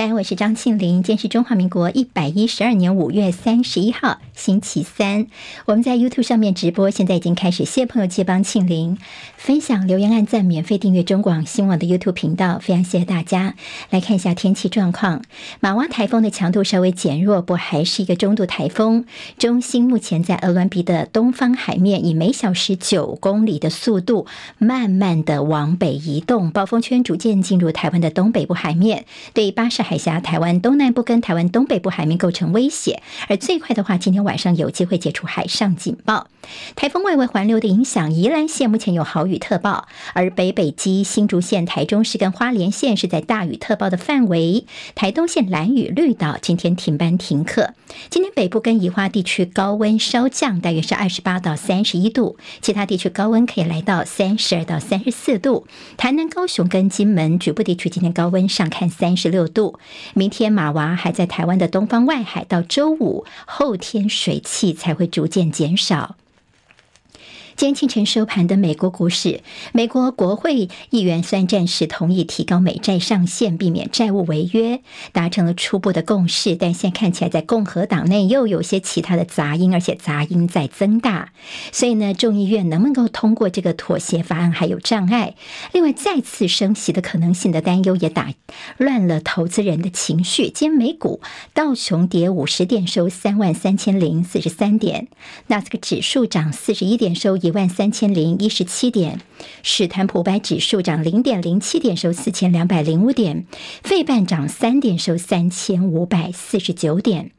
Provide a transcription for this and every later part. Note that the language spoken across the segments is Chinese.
三，我是张庆林。今天是中华民国一百一十二年五月三十一号，星期三。我们在 YouTube 上面直播，现在已经开始。谢谢朋友借帮庆玲分享、留言、按赞、免费订阅中广新闻网的 YouTube 频道，非常谢谢大家。来看一下天气状况，马湾台风的强度稍微减弱，不还是一个中度台风。中心目前在鹅銮鼻的东方海面，以每小时九公里的速度，慢慢的往北移动，暴风圈逐渐进入台湾的东北部海面，对巴士海峡、台湾东南部跟台湾东北部海面构成威胁。而最快的话，今天晚晚上有机会解除海上警报。台风外围环流的影响，宜兰县目前有豪雨特报，而北北基、新竹县、台中市跟花莲县是在大雨特报的范围。台东县蓝雨绿岛今天停班停课。今天北部跟宜花地区高温稍降，大约是二十八到三十一度，其他地区高温可以来到三十二到三十四度。台南、高雄跟金门局部地区今天高温上看三十六度。明天马娃还在台湾的东方外海，到周五后天水汽才会逐渐减少。今天清晨收盘的美国股市，美国国会议员虽然暂时同意提高美债上限，避免债务违约，达成了初步的共识，但现在看起来在共和党内又有些其他的杂音，而且杂音在增大，所以呢，众议院能不能够通过这个妥协法案还有障碍。另外，再次升息的可能性的担忧也打乱了投资人的情绪。今天美股道琼跌五十点，收三万三千零四十三点，纳斯克指数涨四十一点，收一。一万三千零一十七点，史坦普百指数涨零点零七点，收四千两百零五点，费半涨三点，收三千五百四十九点。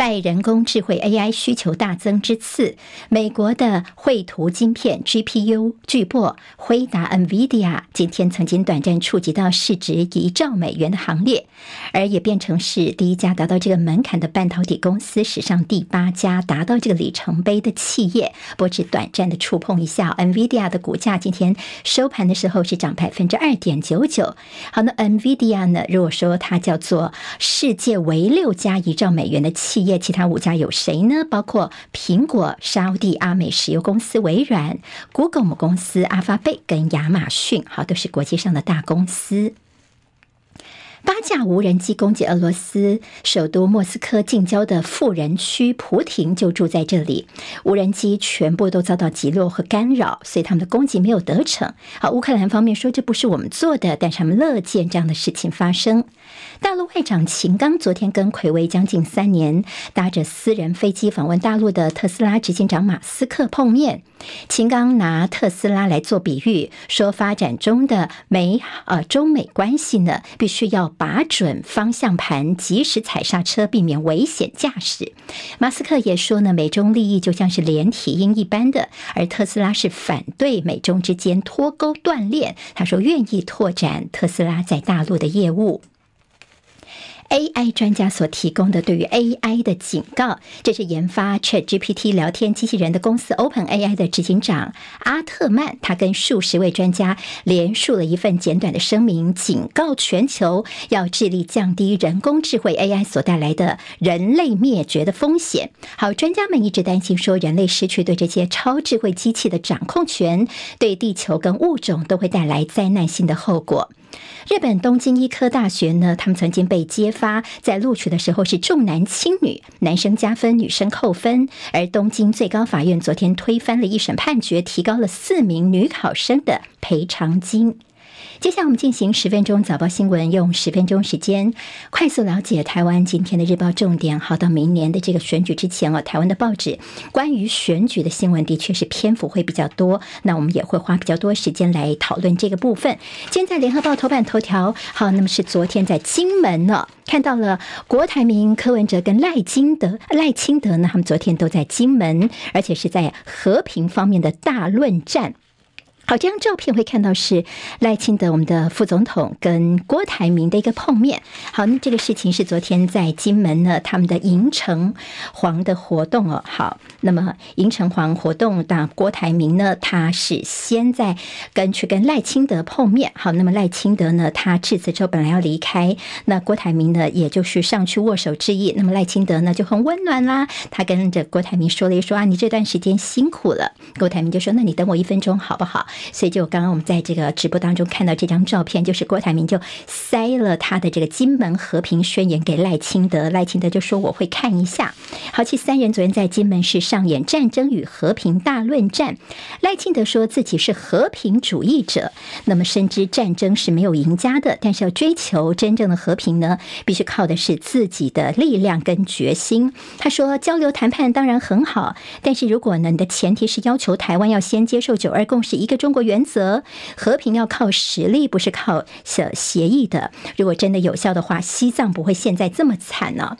拜人工智慧 AI 需求大增之次，美国的绘图晶片 GPU 巨擘辉达 NVIDIA 今天曾经短暂触及到市值一兆美元的行列，而也变成是第一家达到这个门槛的半导体公司，史上第八家达到这个里程碑的企业。不过只短暂的触碰一下，NVIDIA 的股价今天收盘的时候是涨百分之二点九九。好，那 NVIDIA 呢？如果说它叫做世界唯六家一兆美元的企业。其他五家有谁呢？包括苹果、沙地阿美石油公司、微软、Google 母公司阿发贝跟亚马逊，好，都是国际上的大公司。八架无人机攻击俄罗斯首都莫斯科近郊的富人区，普廷就住在这里。无人机全部都遭到击落和干扰，所以他们的攻击没有得逞。好，乌克兰方面说这不是我们做的，但是他们乐见这样的事情发生。大陆外长秦刚昨天跟暌违将近三年，搭着私人飞机访问大陆的特斯拉执行长马斯克碰面。秦刚拿特斯拉来做比喻，说发展中的美呃中美关系呢，必须要把准方向盘，及时踩刹车，避免危险驾驶。马斯克也说呢，美中利益就像是连体婴一般的，而特斯拉是反对美中之间脱钩断裂。他说愿意拓展特斯拉在大陆的业务。AI 专家所提供的对于 AI 的警告，这是研发 ChatGPT 聊天机器人的公司 OpenAI 的执行长阿特曼，他跟数十位专家连署了一份简短的声明，警告全球要致力降低人工智慧 AI 所带来的人类灭绝的风险。好，专家们一直担心说，人类失去对这些超智慧机器的掌控权，对地球跟物种都会带来灾难性的后果。日本东京医科大学呢，他们曾经被揭发在录取的时候是重男轻女，男生加分，女生扣分。而东京最高法院昨天推翻了一审判决，提高了四名女考生的赔偿金。接下来我们进行十分钟早报新闻，用十分钟时间快速了解台湾今天的日报重点。好，到明年的这个选举之前哦，台湾的报纸关于选举的新闻的确是篇幅会比较多，那我们也会花比较多时间来讨论这个部分。今天在联合报头版头条，好，那么是昨天在金门呢看到了国台民、柯文哲跟赖清德、赖清德呢，他们昨天都在金门，而且是在和平方面的大论战。好，这张照片会看到是赖清德，我们的副总统跟郭台铭的一个碰面。好，那这个事情是昨天在金门呢，他们的迎城隍的活动哦。好，那么迎城隍活动，那郭台铭呢，他是先在跟去跟赖清德碰面。好，那么赖清德呢，他致辞之后本来要离开，那郭台铭呢，也就是上去握手致意。那么赖清德呢就很温暖啦，他跟着郭台铭说了一说啊，你这段时间辛苦了。郭台铭就说，那你等我一分钟好不好？所以就刚刚我们在这个直播当中看到这张照片，就是郭台铭就塞了他的这个金门和平宣言给赖清德，赖清德就说我会看一下。好，其三人昨天在金门市上演战争与和平大论战，赖清德说自己是和平主义者，那么深知战争是没有赢家的，但是要追求真正的和平呢，必须靠的是自己的力量跟决心。他说交流谈判当然很好，但是如果呢，你的前提是要求台湾要先接受九二共识、一个中国原则，和平要靠实力，不是靠协协议的。如果真的有效的话，西藏不会现在这么惨呢。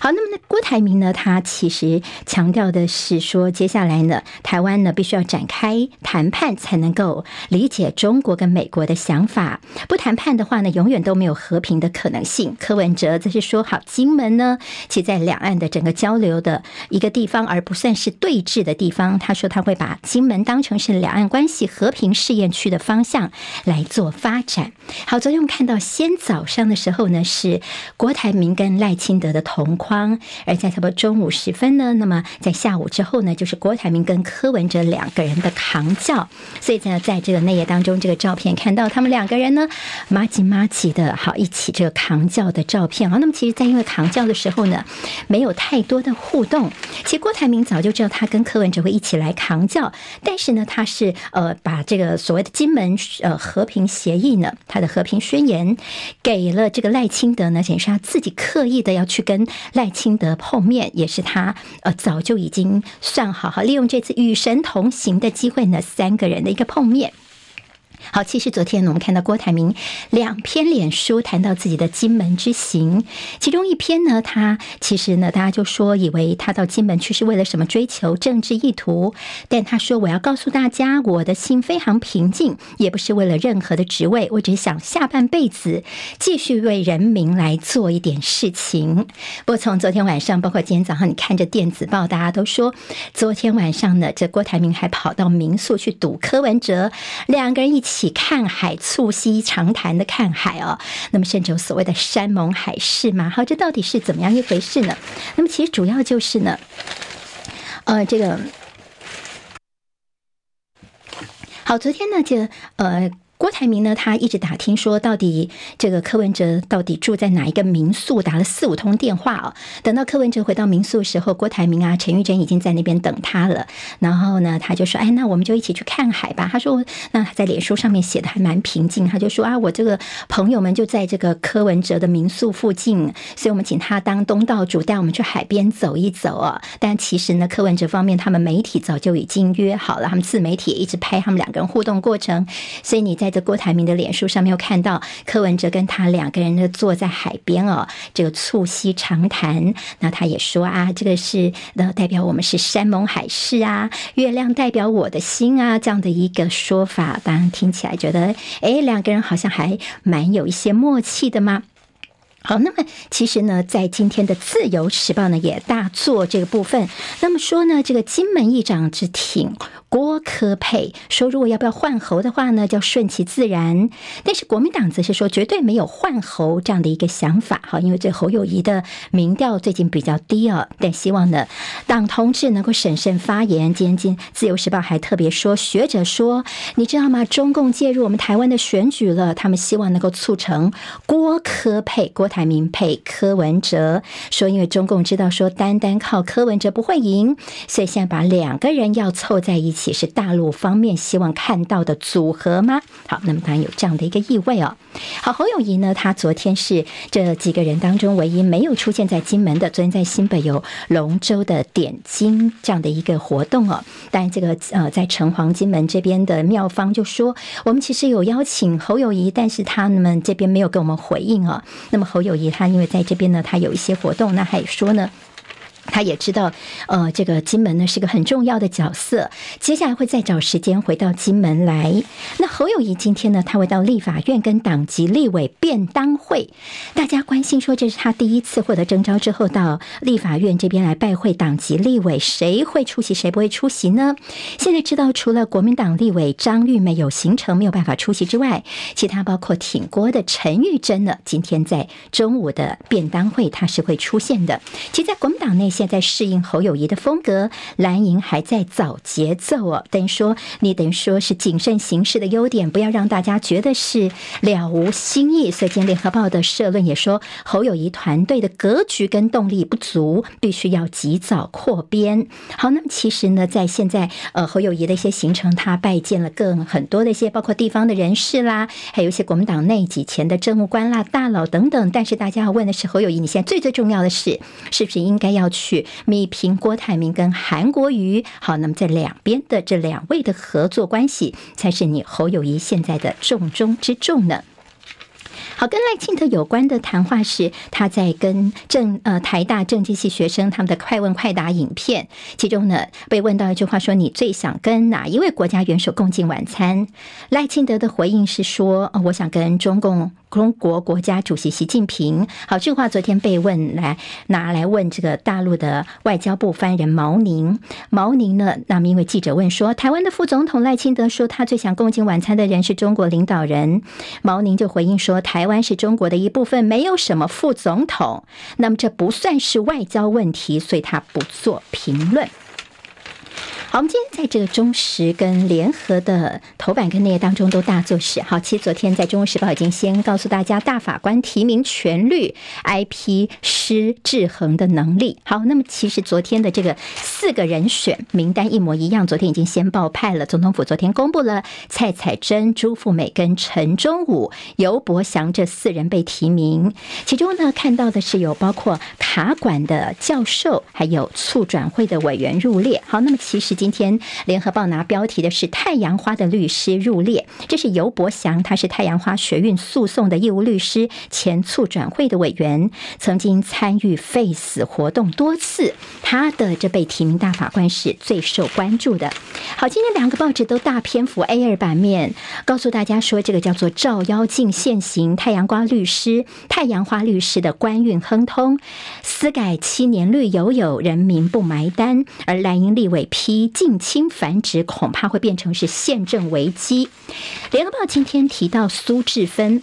好，那么呢，郭台铭呢，他其实强调的是说，接下来呢，台湾呢必须要展开谈判，才能够理解中国跟美国的想法。不谈判的话呢，永远都没有和平的可能性。柯文哲则是说，好，金门呢，其在两岸的整个交流的一个地方，而不算是对峙的地方。他说他会把金门当成是两岸关系和平试验区的方向来做发展。好，昨天我们看到，先早上的时候呢，是郭台铭跟赖清德的同。框，而在差不多中午时分呢，那么在下午之后呢，就是郭台铭跟柯文哲两个人的扛轿，所以呢，在这个内页当中，这个照片看到他们两个人呢，麻吉麻吉的好一起这个扛轿的照片啊。那么其实，在因为扛轿的时候呢，没有太多的互动。其实郭台铭早就知道他跟柯文哲会一起来扛轿，但是呢，他是呃把这个所谓的金门呃和平协议呢，他的和平宣言给了这个赖清德呢，显示他自己刻意的要去跟。赖清德碰面也是他呃早就已经算好，好利用这次与神同行的机会呢，三个人的一个碰面。好，其实昨天，我们看到郭台铭两篇脸书谈到自己的金门之行，其中一篇呢，他其实呢，大家就说以为他到金门去是为了什么追求政治意图，但他说我要告诉大家，我的心非常平静，也不是为了任何的职位，我只想下半辈子继续为人民来做一点事情。不从昨天晚上，包括今天早上，你看着电子报，大家都说昨天晚上呢，这郭台铭还跑到民宿去堵柯文哲，两个人一起。起看海，促膝长谈的看海哦，那么甚至有所谓的山盟海誓嘛？好，这到底是怎么样一回事呢？那么其实主要就是呢，呃，这个好，昨天呢，就呃。郭台铭呢，他一直打听说，到底这个柯文哲到底住在哪一个民宿，打了四五通电话哦。等到柯文哲回到民宿的时候，郭台铭啊、陈玉珍已经在那边等他了。然后呢，他就说：“哎，那我们就一起去看海吧。”他说：“那他在脸书上面写的还蛮平静。”他就说：“啊，我这个朋友们就在这个柯文哲的民宿附近，所以我们请他当东道主，带我们去海边走一走哦。但其实呢，柯文哲方面他们媒体早就已经约好了，他们自媒体一直拍他们两个人互动过程，所以你在。在郭台铭的脸书上面，又看到柯文哲跟他两个人呢坐在海边哦，这个促膝长谈。那他也说啊，这个是呃代表我们是山盟海誓啊，月亮代表我的心啊，这样的一个说法，当然听起来觉得，哎，两个人好像还蛮有一些默契的嘛。好，那么其实呢，在今天的《自由时报》呢也大做这个部分，那么说呢，这个金门议长之挺。郭科配说：“如果要不要换侯的话呢，叫顺其自然。但是国民党则是说，绝对没有换侯这样的一个想法。哈，因为这侯友谊的民调最近比较低啊。但希望呢，党同志能够审慎发言。今天自由时报还特别说，学者说，你知道吗？中共介入我们台湾的选举了，他们希望能够促成郭科配，郭台铭配柯文哲。说因为中共知道说，单单靠柯文哲不会赢，所以现在把两个人要凑在一起。”也是大陆方面希望看到的组合吗？好，那么当然有这样的一个意味哦。好，侯友宜呢，他昨天是这几个人当中唯一没有出现在金门的。昨天在新北有龙舟的点睛这样的一个活动哦。但这个呃，在城隍金门这边的庙方就说，我们其实有邀请侯友宜，但是他们这边没有给我们回应哦。那么侯友宜他因为在这边呢，他有一些活动，那还说呢。他也知道，呃，这个金门呢是个很重要的角色，接下来会再找时间回到金门来。那侯友谊今天呢，他会到立法院跟党籍立委便当会，大家关心说这是他第一次获得征召之后到立法院这边来拜会党籍立委，谁会出席，谁不会出席呢？现在知道，除了国民党立委张玉梅有行程没有办法出席之外，其他包括挺郭的陈玉珍呢，今天在中午的便当会他是会出现的。其实，在国民党内。现在适应侯友谊的风格，蓝营还在找节奏哦。等于说，你等于说是谨慎行事的优点，不要让大家觉得是了无新意。所以，今天联合报的社论也说，侯友谊团队的格局跟动力不足，必须要及早扩编。好，那么其实呢，在现在呃侯友谊的一些行程，他拜见了更很多的一些包括地方的人士啦，还有一些国民党内几前的政务官啦、大佬等等。但是大家要问的是，侯友谊，你现在最最重要的是，是不是应该要去去弭平郭台铭跟韩国瑜？好，那么在两边的这两位的合作关系，才是你侯友谊现在的重中之重呢。好，跟赖清德有关的谈话是他在跟政呃台大政经系学生他们的快问快答影片，其中呢被问到一句话说，你最想跟哪一位国家元首共进晚餐？赖清德的回应是说，呃，我想跟中共。中国国家主席习近平，好，这话昨天被问来拿来问这个大陆的外交部发言人毛宁。毛宁呢，那么因为记者问说，台湾的副总统赖清德说他最想共进晚餐的人是中国领导人，毛宁就回应说，台湾是中国的一部分，没有什么副总统，那么这不算是外交问题，所以他不做评论。好，我们今天在这个中时跟联合的头版跟内页当中都大做事。好，其实昨天在《中国时报》已经先告诉大家，大法官提名全律，IP 施制衡的能力。好，那么其实昨天的这个四个人选名单一模一样，昨天已经先报派了。总统府昨天公布了蔡彩珍、朱富美跟陈忠武、尤伯祥这四人被提名。其中呢，看到的是有包括卡管的教授，还有促转会的委员入列。好，那么其实。今天联合报拿标题的是太阳花的律师入列，这是尤伯祥，他是太阳花学运诉讼的义务律师，前促转会的委员，曾经参与废死活动多次，他的这被提名大法官是最受关注的。好，今天两个报纸都大篇幅 A 二版面告诉大家说，这个叫做照妖镜现形，太阳花律师，太阳花律师的官运亨通，私改七年绿油油，人民不埋单，而蓝营立委批。近亲繁殖恐怕会变成是宪政危机。联合报今天提到苏志芬。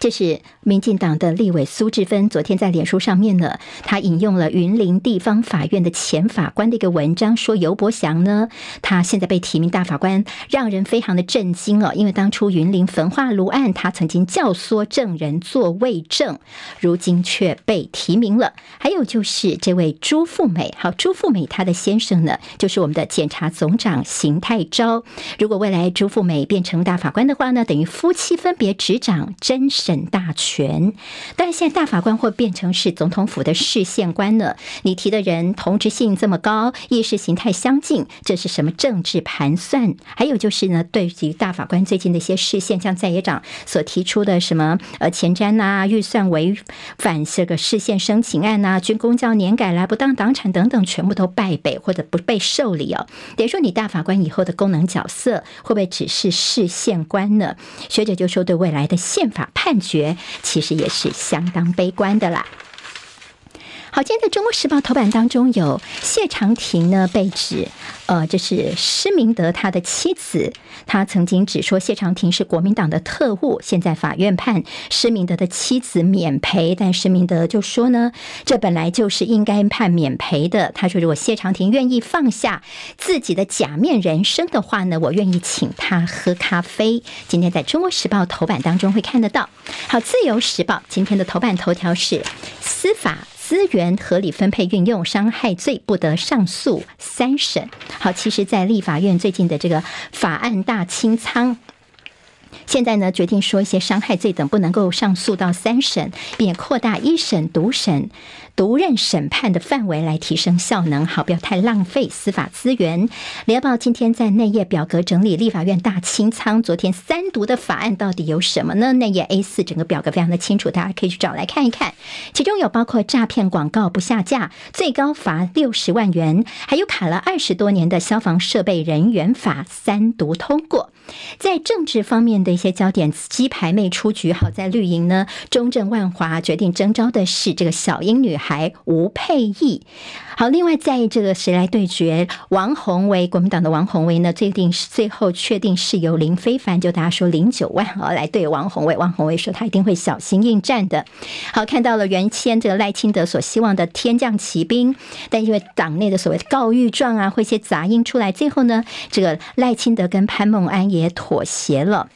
这是民进党的立委苏治芬昨天在脸书上面呢，他引用了云林地方法院的前法官的一个文章，说尤伯祥呢，他现在被提名大法官，让人非常的震惊哦，因为当初云林焚化炉案，他曾经教唆证人作伪证，如今却被提名了。还有就是这位朱富美，好，朱富美她的先生呢，就是我们的检察总长邢泰昭。如果未来朱富美变成大法官的话呢，等于夫妻分别执掌真审。审大权，但是现在大法官会变成是总统府的释宪官呢？你提的人同质性这么高，意识形态相近，这是什么政治盘算？还有就是呢，对于大法官最近的一些视宪，像在野党所提出的什么呃前瞻呐、预算违反这个释宪申请案呐、军公教年改来、不当党产等等，全部都败北或者不被受理哦。等于说，你大法官以后的功能角色会不会只是释宪官呢？学者就说，对未来的宪法判。觉其实也是相当悲观的啦。好，今天在《中国时报》头版当中有谢长廷呢被指，呃，这是施明德他的妻子，他曾经指说谢长廷是国民党的特务，现在法院判施明德的妻子免赔，但施明德就说呢，这本来就是应该判免赔的。他说，如果谢长廷愿意放下自己的假面人生的话呢，我愿意请他喝咖啡。今天在《中国时报》头版当中会看得到。好，《自由时报》今天的头版头条是司法。资源合理分配运用，伤害罪不得上诉三审。好，其实，在立法院最近的这个法案大清仓，现在呢决定说一些伤害罪等不能够上诉到三审，并扩大一审独审。独任审判的范围来提升效能，好，不要太浪费司法资源。联合报今天在内页表格整理立法院大清仓，昨天三读的法案到底有什么呢？内页 A 四整个表格非常的清楚，大家可以去找来看一看。其中有包括诈骗广告不下架，最高罚六十万元，还有卡了二十多年的消防设备人员法三读通过。在政治方面的一些焦点，鸡排妹出局。好在绿营呢，中正万华决定征召的是这个小英女孩吴佩忆。好，另外在这个谁来对决？王鸿薇，国民党的王鸿薇呢，最定是最后确定是由林非凡，就大家说零九万哦来对王鸿薇。王鸿薇说他一定会小心应战的。好，看到了原先这个赖清德所希望的天降奇兵，但因为党内的所谓的告御状啊，会一些杂音出来，最后呢，这个赖清德跟潘孟安也也妥协了。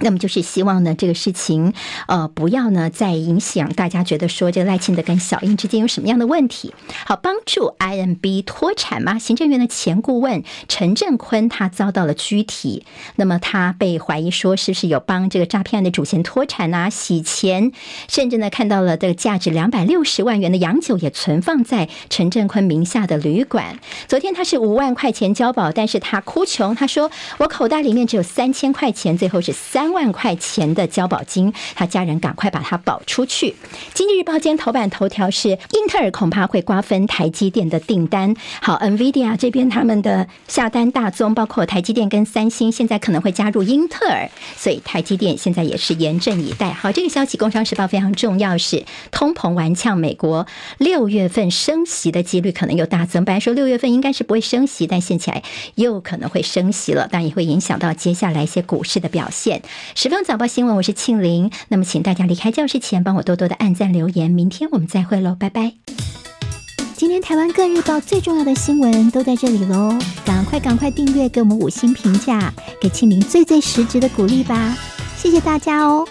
那么就是希望呢，这个事情呃不要呢再影响大家觉得说这个赖清德跟小英之间有什么样的问题。好，帮助 IMB 脱产吗？行政院的前顾问陈振坤他遭到了拘提，那么他被怀疑说是不是有帮这个诈骗案的主嫌脱产啊、洗钱，甚至呢看到了这个价值两百六十万元的洋酒也存放在陈振坤名下的旅馆。昨天他是五万块钱交保，但是他哭穷，他说我口袋里面只有三千块钱，最后是三。万块钱的交保金，他家人赶快把他保出去。经济日报今天头版头条是英特尔恐怕会瓜分台积电的订单。好，NVIDIA 这边他们的下单大宗，包括台积电跟三星，现在可能会加入英特尔，所以台积电现在也是严阵以待。好，这个消息，工商时报非常重要，是通膨顽呛，美国六月份升息的几率可能又大增。本来说六月份应该是不会升息，但现起来又可能会升息了，当然也会影响到接下来一些股市的表现。十分早报新闻，我是庆玲。那么，请大家离开教室前，帮我多多的按赞留言。明天我们再会喽，拜拜。今天台湾各日报最重要的新闻都在这里喽，赶快赶快订阅，给我们五星评价，给庆玲最最实质的鼓励吧。谢谢大家哦。